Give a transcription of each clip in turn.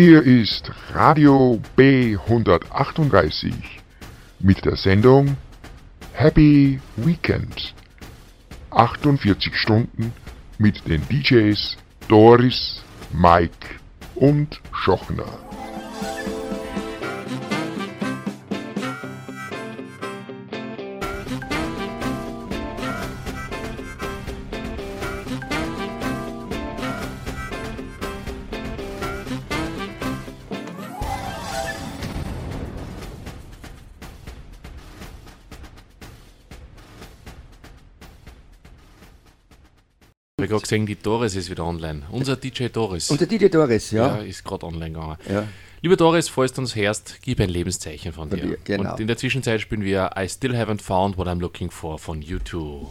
Hier ist Radio B138 mit der Sendung Happy Weekend. 48 Stunden mit den DJs Doris, Mike und Schochner. Habe gerade gesehen, die Doris ist wieder online. Unser DJ Doris. Und der DJ Doris, ja. Ja, ist gerade online gegangen. Ja. Lieber Doris, falls du uns hörst, gib ein Lebenszeichen von dir. genau. Und in der Zwischenzeit spielen wir I Still Haven't Found What I'm Looking For von U2.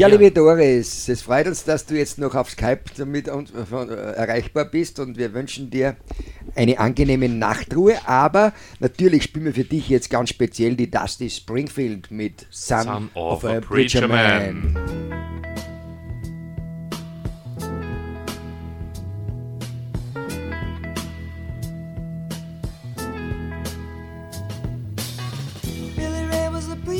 Ja, liebe Doris, es freut uns, dass du jetzt noch auf Skype uns- von- äh, erreichbar bist und wir wünschen dir eine angenehme Nachtruhe, aber natürlich spielen wir für dich jetzt ganz speziell die Dusty Springfield mit Son, Son of a Preacher Man. Billy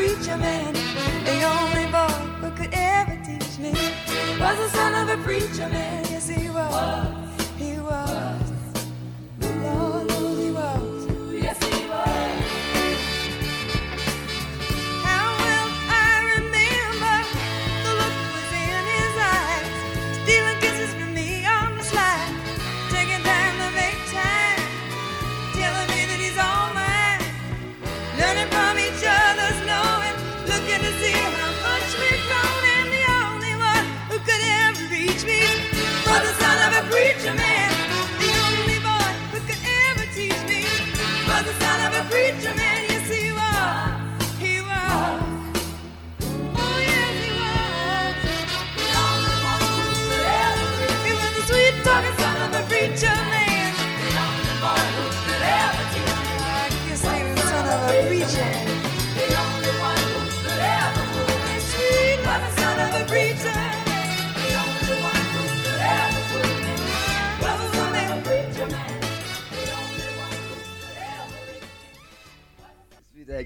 Preacher man. The only Benjamin.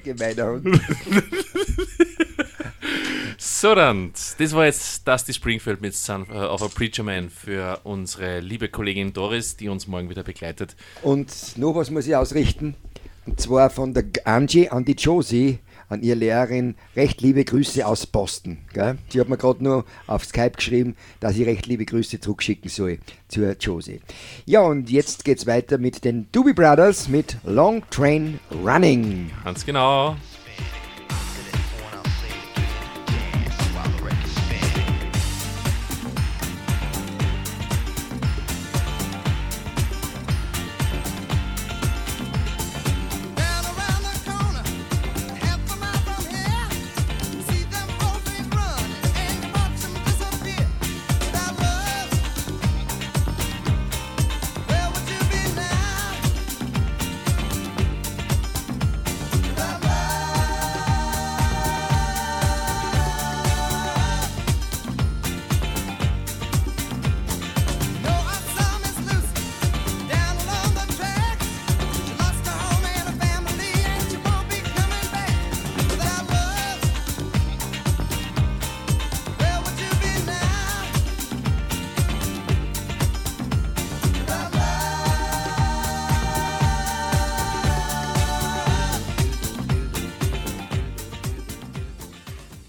Gemeiner Hund. So dann, das war jetzt Dusty Springfield mit Son äh, of a Preacher Man für unsere liebe Kollegin Doris, die uns morgen wieder begleitet. Und noch was muss ich ausrichten, und zwar von der Angie an die Josie, an ihre Lehrerin, recht liebe Grüße aus Boston. Gell? Sie hat mir gerade nur auf Skype geschrieben, dass ich recht liebe Grüße zurückschicken soll zur Josie. Ja, und jetzt geht's weiter mit den Doobie Brothers mit Long Train Running. Ganz genau.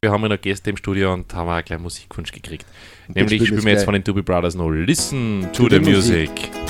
Wir haben ja noch Gäste im Studio und haben auch gleich Musikwunsch gekriegt. Nämlich spielen wir jetzt von den Doobie Brothers noch Listen to, To the, the music. music.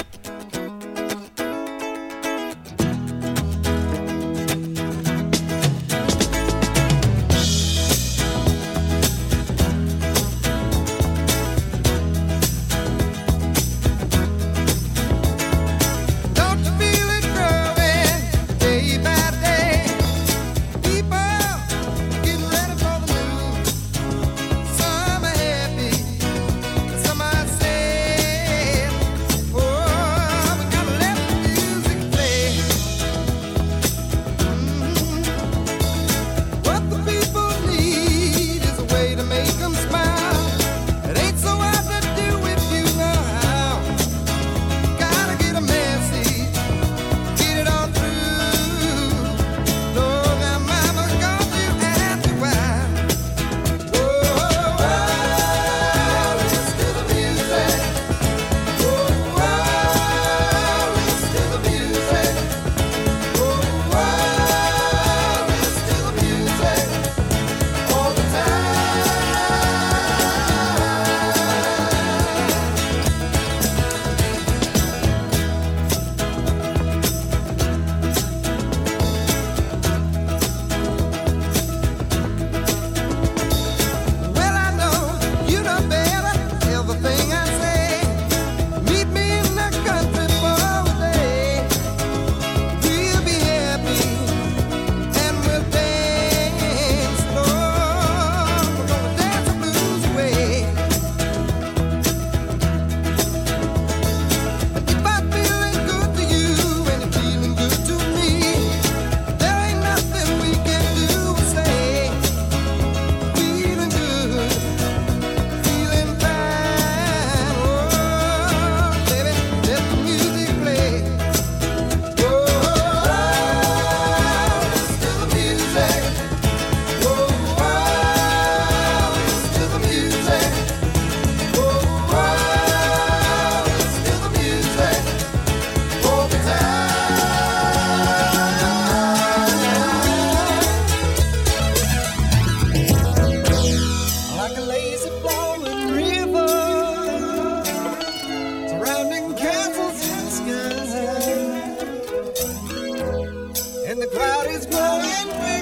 and the crowd is growing.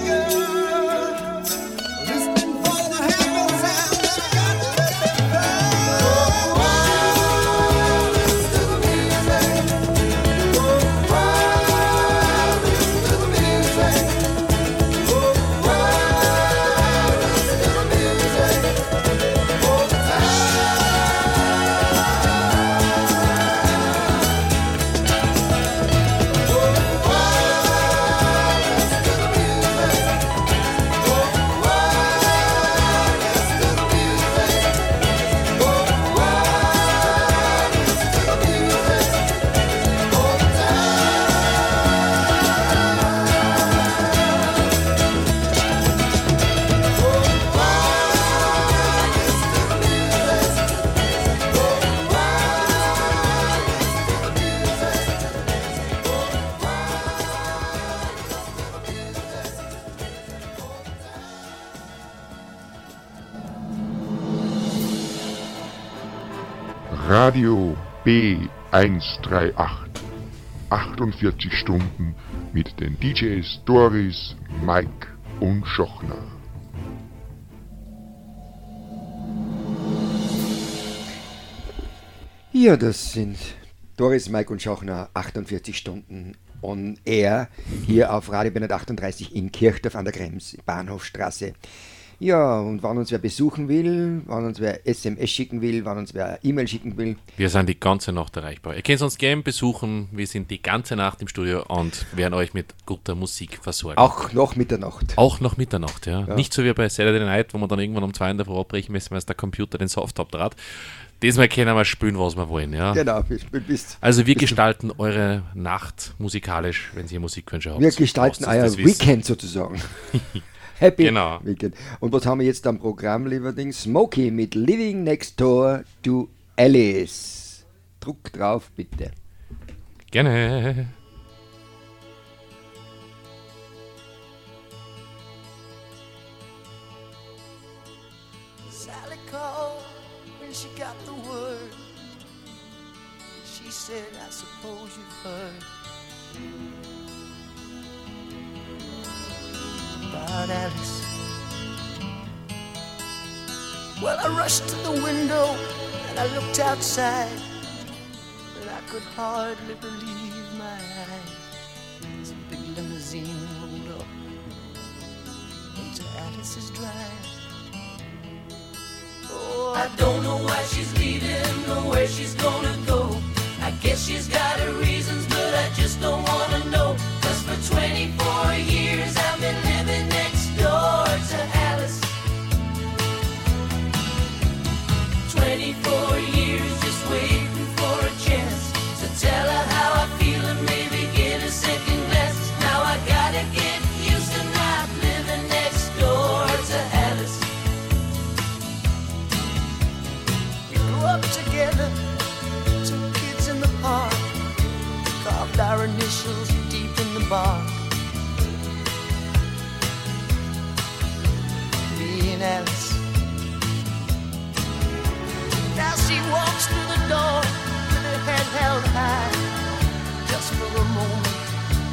B138. 48 Stunden mit den DJs Doris, Mike und Schochner. Ja, das sind Doris, Mike und Schochner, 48 Stunden on air, hier auf Radio Bernhard 38 in Kirchdorf an der Krems, Bahnhofstraße. Ja, und wenn uns wer besuchen will, wenn uns wer SMS schicken will, wenn uns wer E-Mail schicken will, Wir sind die ganze Nacht erreichbar. Ihr könnt uns gerne besuchen. Wir sind die ganze Nacht im Studio und werden euch mit guter Musik versorgen. auch noch Mitternacht. Auch nach Mitternacht, ja. Nicht so wie bei Saturday Night, wo wir dann irgendwann um zwei in der Früh abbrechen müssen, weil es der Computer den Soft abtrat. Diesmal können wir spielen, was wir wollen, ja. Genau, bis, bis, Also wir gestalten eure Nacht musikalisch, wenn ihr Musikwünsche habt. wir gestalten euer. Weekend sozusagen. Happy Genau. Weekend. Und was haben wir jetzt am Programm, lieber Ding? Smokey mit Living Next Door to Alice. Druck drauf, bitte. Gerne. About Alice. Well, I rushed to the window and I looked outside, but I could hardly believe my eyes. A big limousine rolled up into Alice's drive. Oh, I don't know why she's leaving or where she's gonna go. I guess she's got her reasons, but I just don't wanna know. Cause for 24 she walks through the door with her head held high. Just for a moment,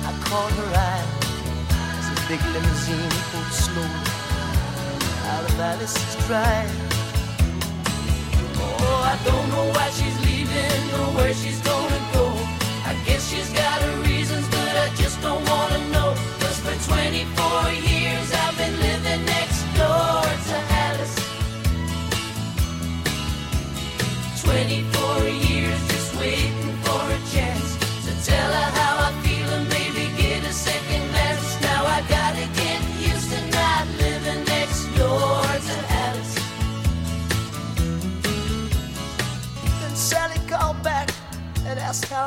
I caught her eye as the big limousine pulled slowly out of Alice's drive. Oh, I don't know why she's leaving or where she's gonna go. I guess she's got her reasons, but I just don't wanna know. Cause for 24 years I've been living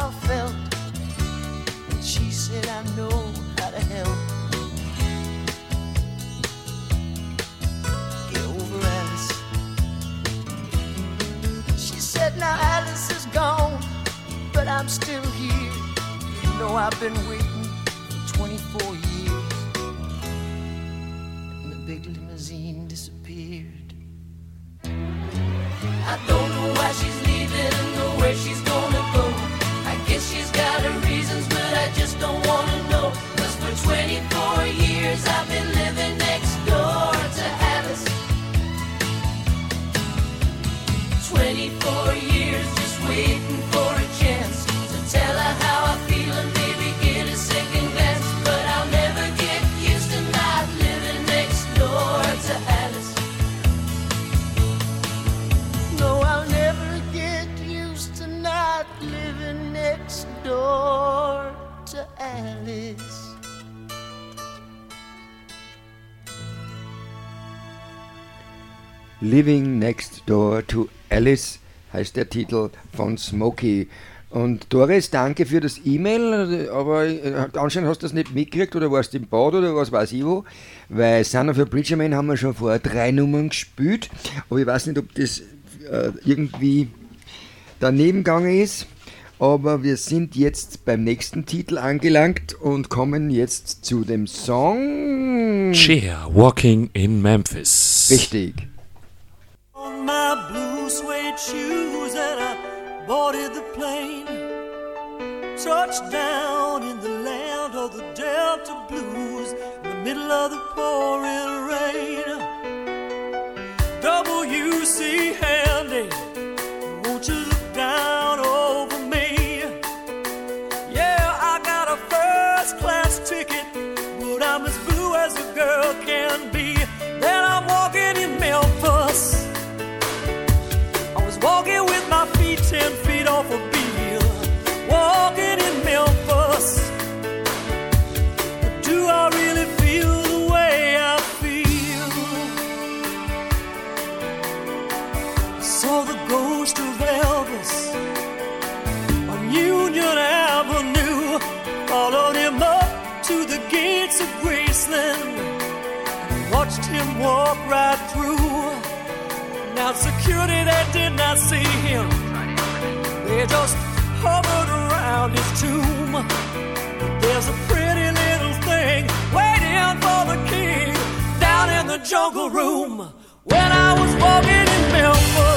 I felt. And she said, I know how to help. Get over Alice. She said, Now Alice is gone, but I'm still here. You know, I've been waiting for 24 years. And the big limousine disappeared. I don't know why she's leaving or where she's just don't wanna know. Cause for 24 years I've been living next door to Alice. 24 years just waiting for a chance to tell her how I feel and maybe get a second glance. But I'll never get used to not living next door to Alice. No, I'll never get used to not living next door to Alice. Living Next Door to Alice heißt der Titel von Smokey. Und Doris, danke für das E-Mail, aber äh, anscheinend hast du das nicht mitgekriegt oder warst im Bad oder was weiß ich wo, weil Son of a Preacher Man haben wir schon vor drei Nummern gespielt, aber ich weiß nicht, ob das äh, irgendwie daneben gegangen ist. Aber wir sind jetzt beim nächsten Titel angelangt und kommen jetzt zu dem Song. Cher, Walking in Memphis. Richtig. On my blue suede shoes and I boarded the plane. Touched down in the land of the Delta Blues in the middle of the pouring rain. WC Handy, right through. Now security they did not see him. They just hovered around his tomb. There's a pretty little thing waiting for the king down in the jungle room. When I was walking in Memphis,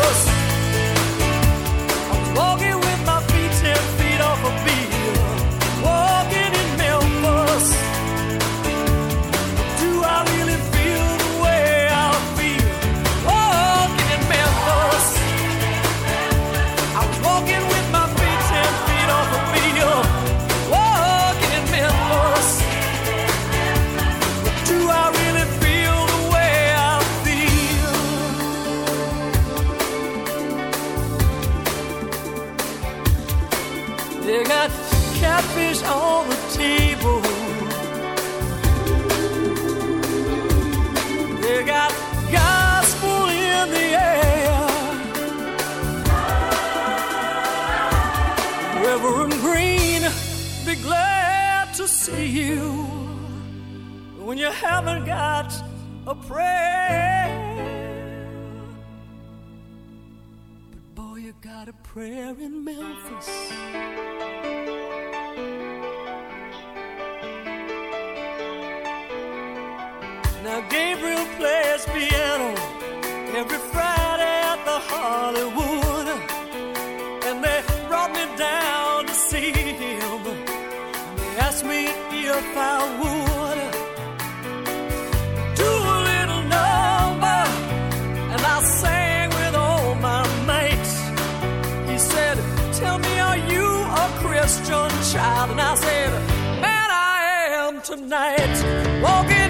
haven't got a prayer. But boy, you got a prayer in Memphis. Now Gabriel plays piano every Friday at the Hollywood, and they brought me down to see him. They asked me if I would child?" And I said, "Man, I am tonight." Walking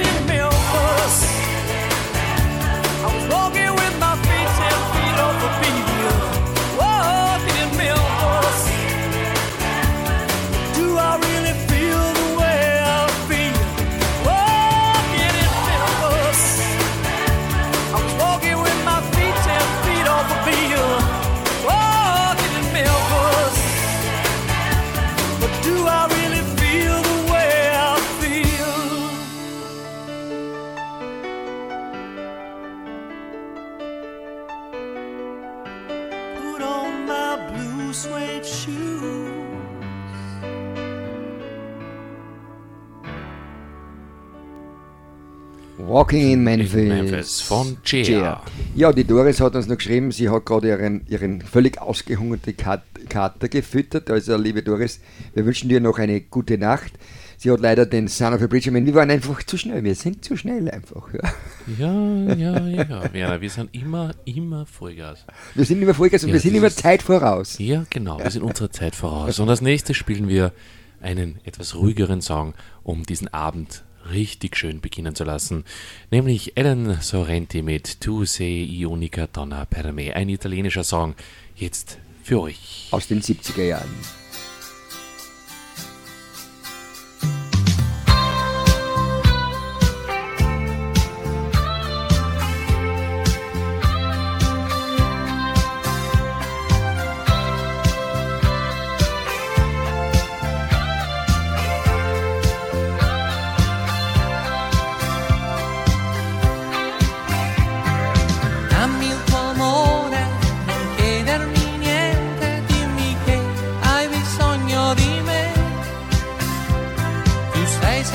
Walking in Memphis. Memphis von Cher. Ja, die Doris hat uns noch geschrieben, sie hat gerade ihren, ihren völlig ausgehungerten Kat Kater gefüttert. Also, liebe Doris, wir wünschen dir noch eine gute Nacht. Sie hat leider den Son of a Man. Wir waren einfach zu schnell. Wir sind zu schnell einfach. Ja. Ja, ja, ja. Werner, wir sind immer, immer Vollgas. Wir sind immer Vollgas und Ja, wir sind immer Zeit voraus. Ja, genau, wir sind unserer Zeit voraus. Und als nächstes spielen wir einen etwas ruhigeren Song, um diesen Abend richtig schön beginnen zu lassen. Nämlich Ellen Sorrenti mit Tu sei ionica donna per me. Ein italienischer Song. Jetzt für euch. Aus den 70er Jahren.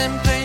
and play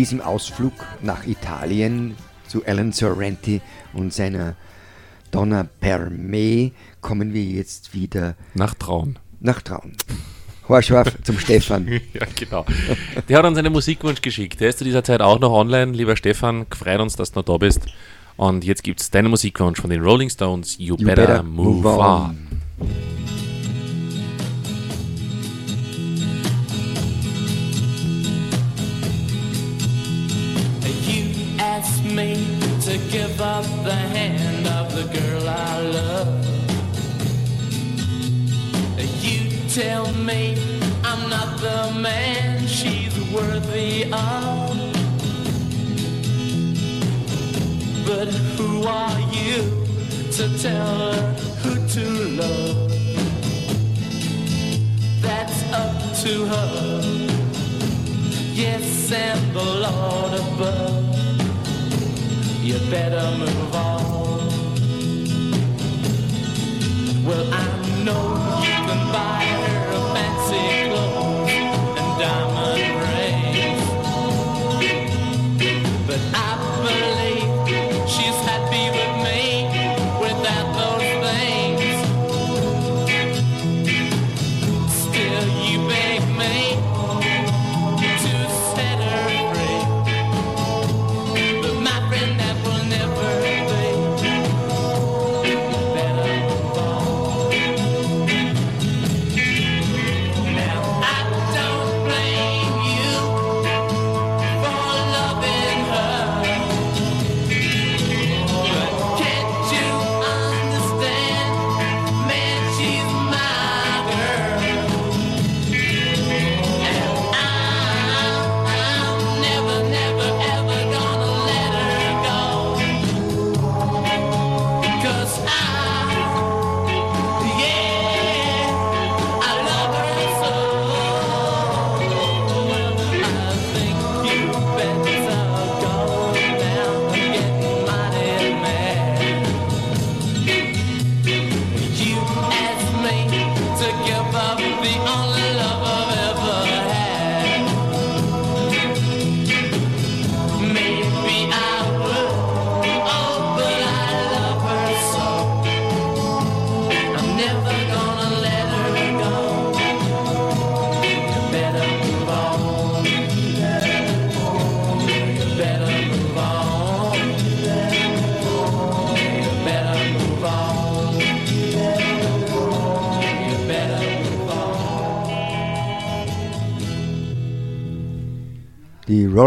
diesem Ausflug nach Italien zu Alan Sorrenti und seiner Donna per me kommen wir jetzt wieder Nach Traun. nach Traun. Horschorf zum Stefan. Ja, genau. Der hat uns einen Musikwunsch geschickt. Der ist zu dieser Zeit auch noch online. Lieber Stefan, freut uns, dass du noch da bist. Und jetzt gibt es deinen Musikwunsch von den Rolling Stones. You, You better, better move, move on. on. Me to give up the hand of the girl I love. You tell me I'm not the man she's worthy of. But who are you to tell her who to love? That's up to her. Yes, and the Lord above. You better move on. Well, I know you can buy her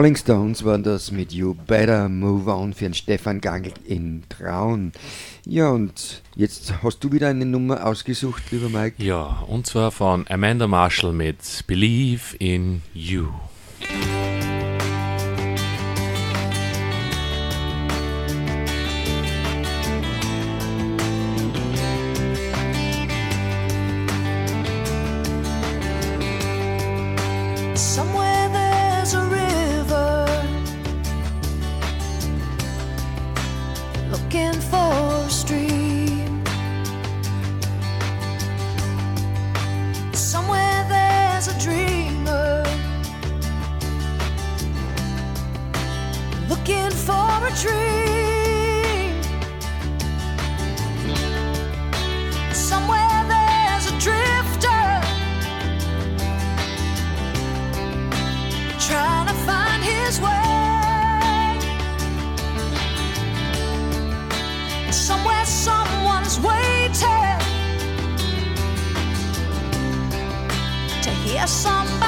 Rolling Stones waren das mit You Better Move On für den Stefan Gangl in Traun. Ja, und jetzt hast du wieder eine Nummer ausgesucht, lieber Mike. Ja, und zwar von Amanda Marshall mit Believe in You. there's somebody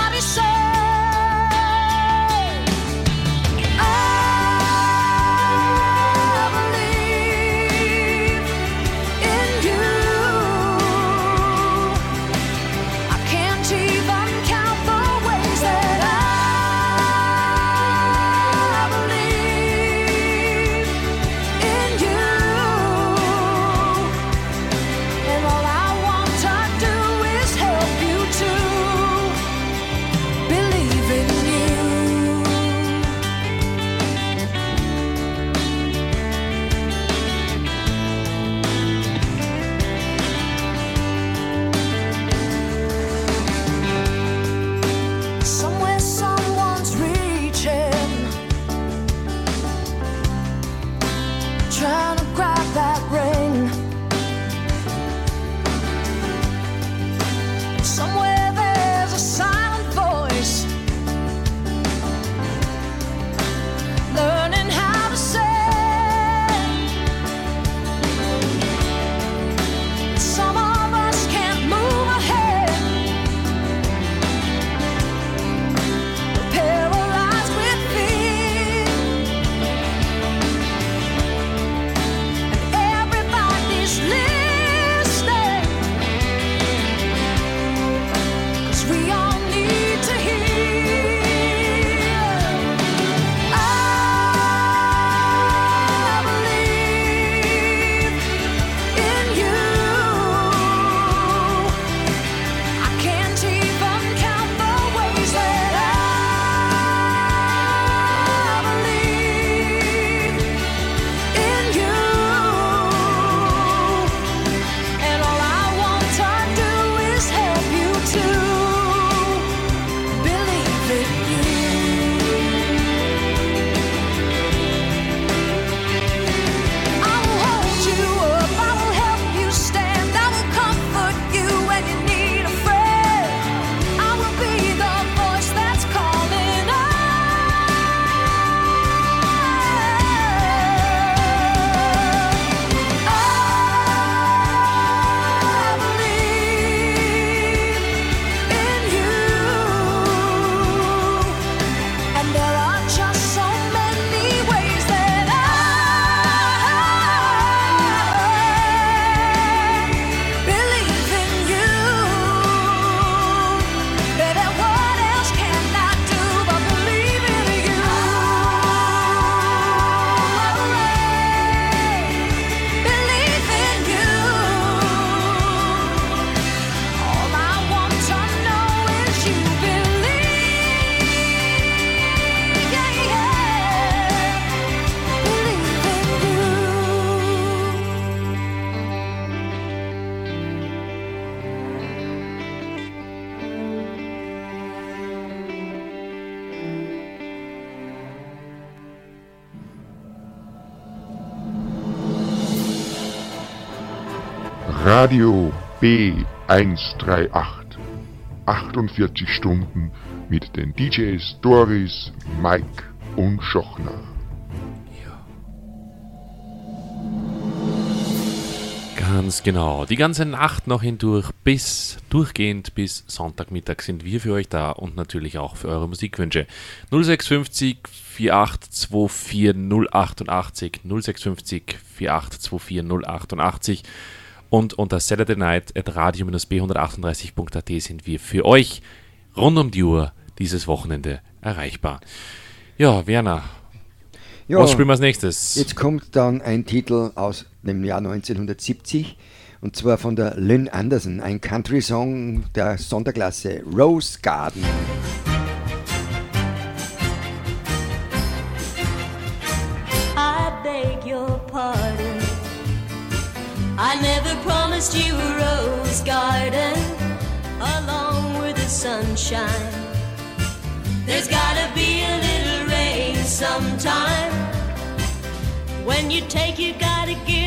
Radio B138. 48 Stunden mit den DJs Doris, Mike und Schochner. Ganz genau. Die ganze Nacht noch hindurch bis durchgehend bis Sonntagmittag sind wir für euch da und natürlich auch für eure Musikwünsche. 0650 4824 088 0650 4824 088 und unter Saturday Night at radio-b138.at sind wir für euch rund um die Uhr dieses Wochenende erreichbar. Ja, Werner, Ja, was spielen wir als nächstes? jetzt kommt dann ein Titel aus dem Jahr 1970 und zwar von der Lynn Anderson, ein Country-Song der Sonderklasse Rose Garden. Promised you a rose garden along with the sunshine. There's gotta be a little rain sometime. When you take, you gotta give.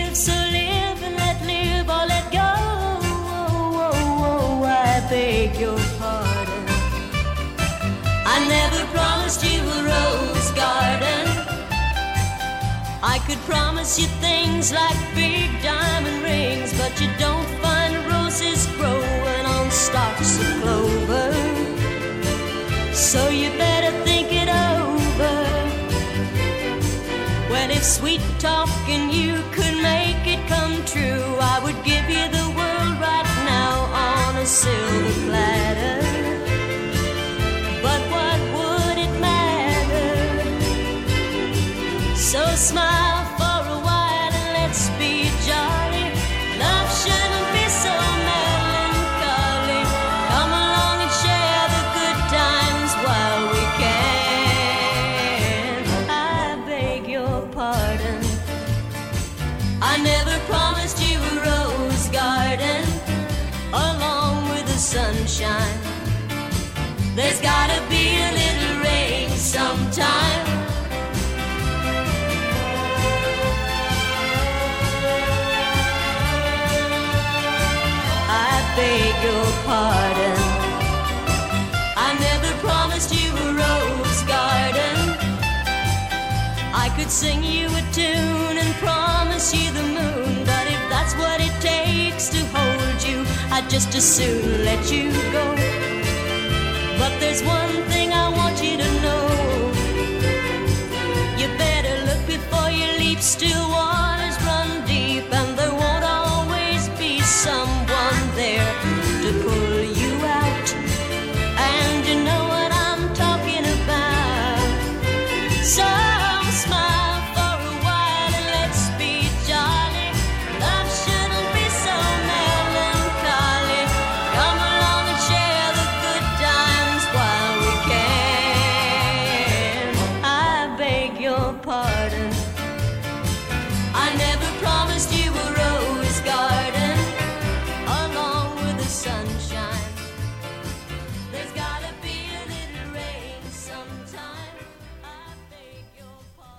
I could promise you things like big diamond rings, but you don't find roses growing on stalks of clover. So you better think it over. Well, if sweet talking you could smile for a while and let's be could sing you a tune and promise you the moon, but if that's what it takes to hold you, I'd just as soon let you go. But there's one thing I want you to know. You better look before you leap. Still waters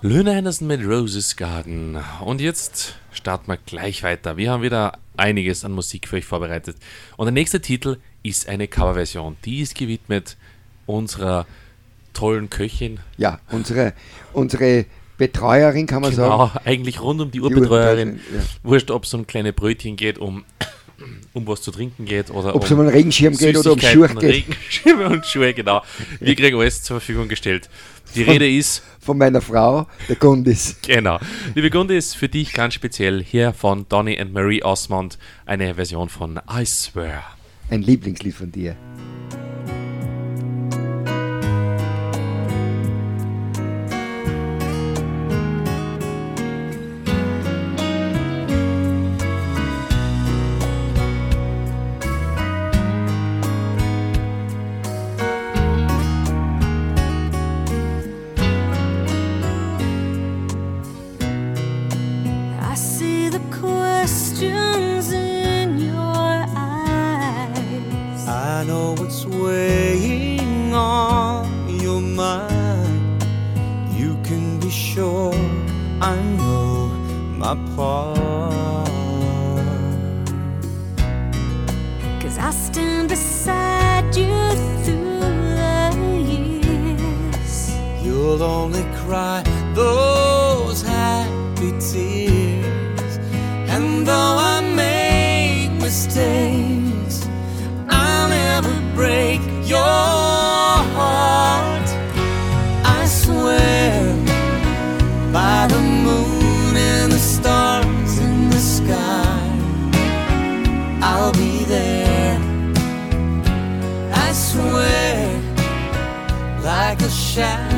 Luna Anderson mit Roses Garden. Und jetzt starten wir gleich weiter. Wir haben wieder einiges an Musik für euch vorbereitet. Und der nächste Titel ist eine Coverversion. Die ist gewidmet unserer tollen Köchin. Ja, unsere, unsere Betreuerin kann man sagen. Genau, eigentlich rund um die Urbetreuerin. Urbetreuerin, ja. Wurscht, ob es um kleine Brötchen geht, um, um was zu trinken geht oder Ob es um einen Regenschirm geht oder um Schuhe geht. Regenschirme und Schuhe, genau. Wir kriegen alles zur Verfügung gestellt. Die Rede ist Von meiner Frau, der Gundis. Genau. Liebe Gunde ist für dich ganz speziell hier von Donny and Marie Osmond eine Version von I Swear. Ein Lieblingslied von dir. side.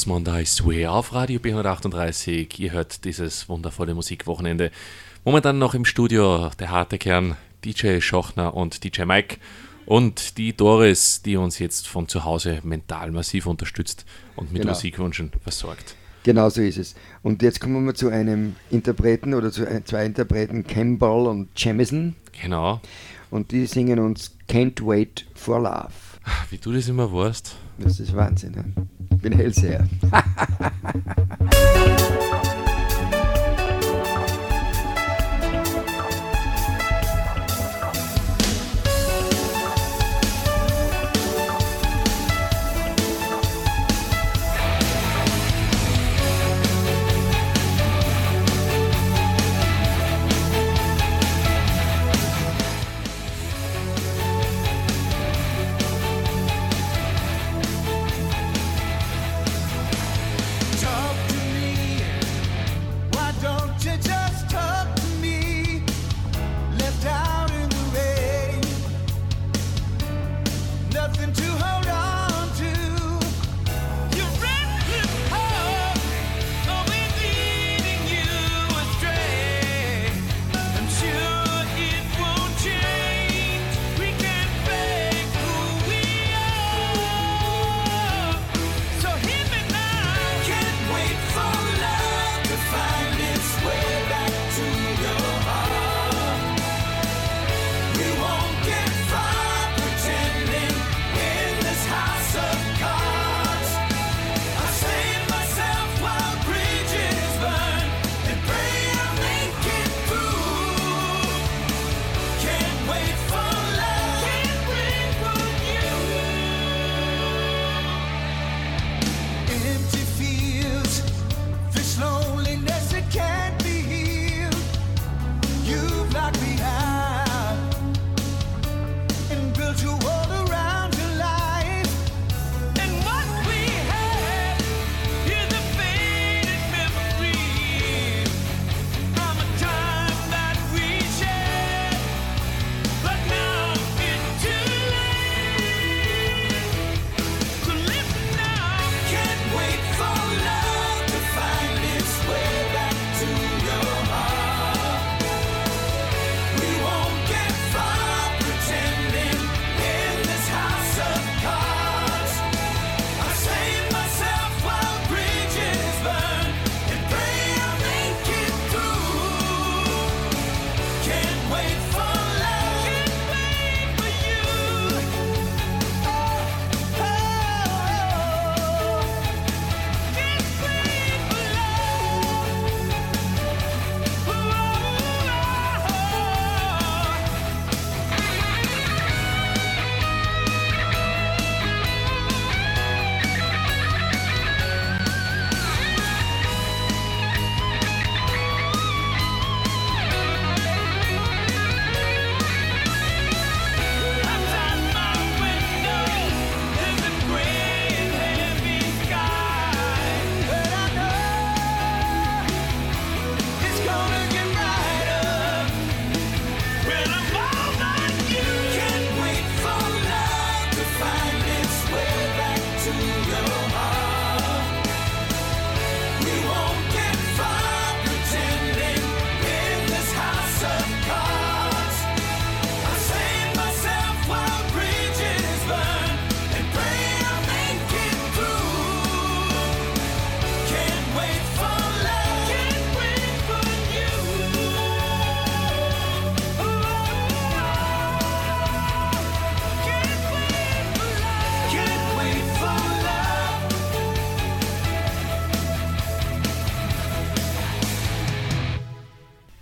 was man da ist. We auf Radio B138. Ihr hört dieses wundervolle Musikwochenende. Momentan noch im Studio der harte Kern, DJ Schochner und DJ Mike und die Doris, die uns jetzt von zu Hause mental massiv unterstützt und mit genau. Musikwünschen versorgt. Genau so ist es. Und jetzt kommen wir zu einem Interpreten oder zu zwei Interpreten, Campbell und Jamison. Genau. Und die singen uns Can't Wait for Love. Wie du das immer warst. Das ist Wahnsinn. Ich bin Hellseher.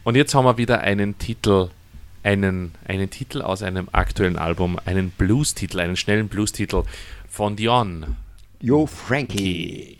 Und jetzt haben wir wieder einen Titel, einen, einen Titel aus einem aktuellen Album, einen Blues-Titel, einen schnellen Blues-Titel von Dion. Yo, Frankie.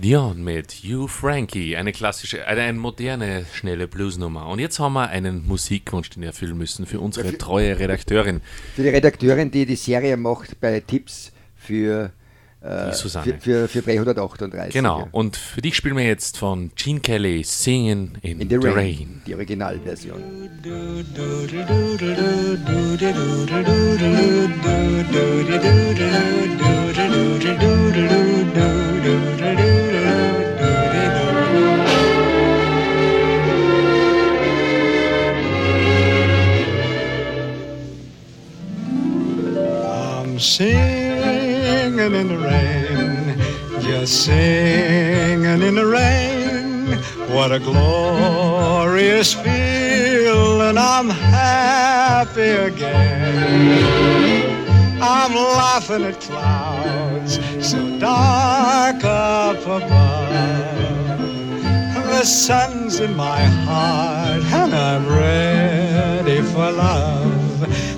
Dion mit You Frankie, eine klassische, eine, eine, moderne, schnelle Bluesnummer. Und jetzt haben wir einen Musikwunsch, den wir erfüllen müssen für unsere treue Redakteurin. Für die Redakteurin, die die Serie macht bei Tipps für, äh, für, für, für 338. Genau, und für dich spielen wir jetzt von Gene Kelly Singing in, in the, the Rain. Rain. Die Originalversion. Singing in the rain, just singing in the rain. What a glorious feeling, I'm happy again. I'm laughing at clouds so dark up above. The sun's in my heart, and I'm ready for love.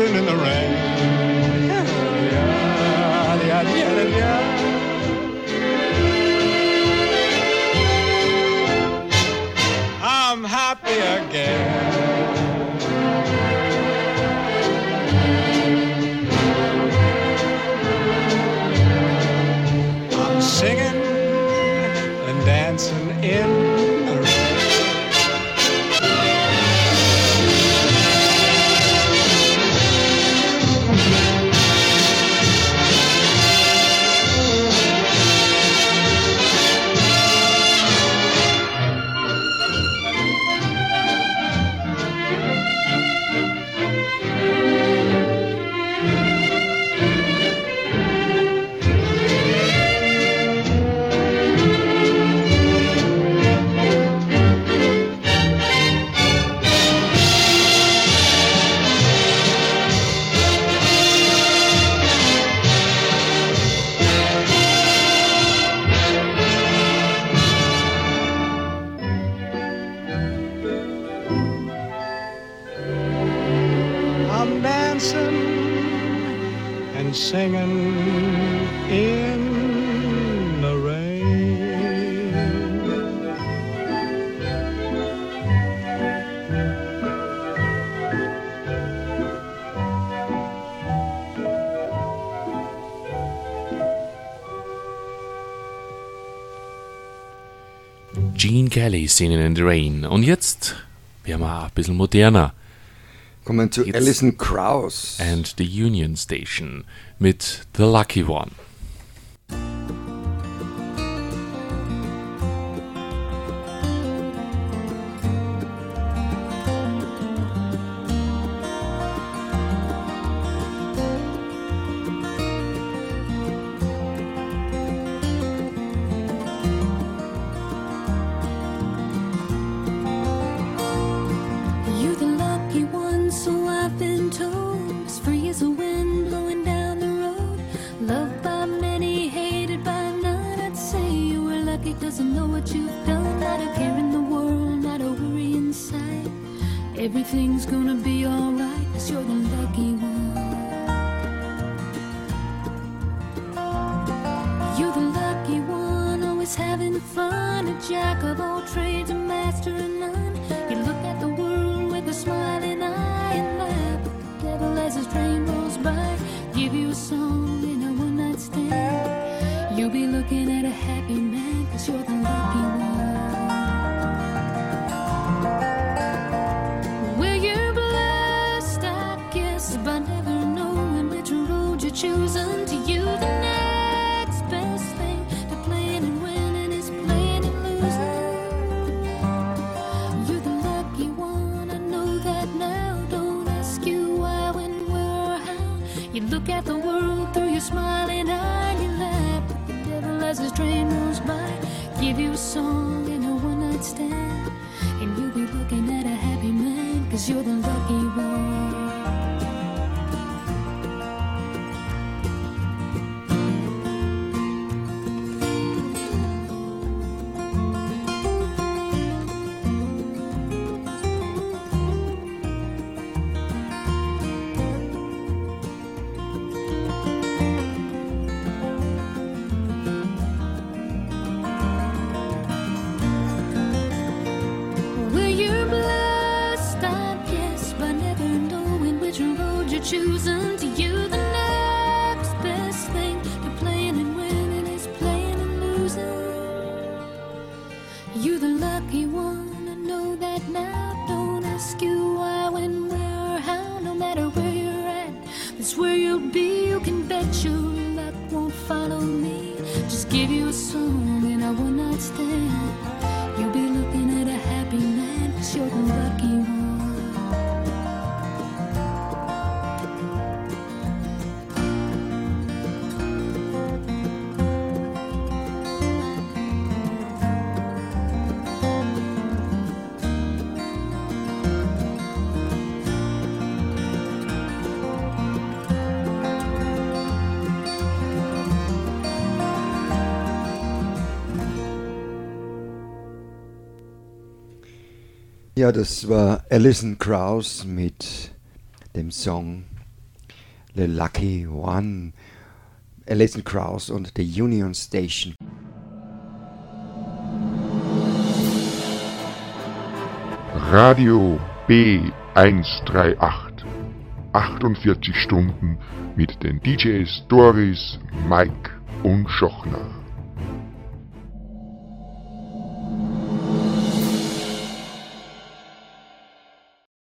dancing in the rain. Kelly singen in the Rain. Und jetzt werden wir ein bisschen moderner. Kommen zu Alison Krauss. And the Union Station mit The Lucky One. Ja, das war Alison Krauss mit dem Song The Lucky One. Alison Krauss und The Union Station. Radio B138. 48 Stunden mit den DJs Doris, Mike und Schochner.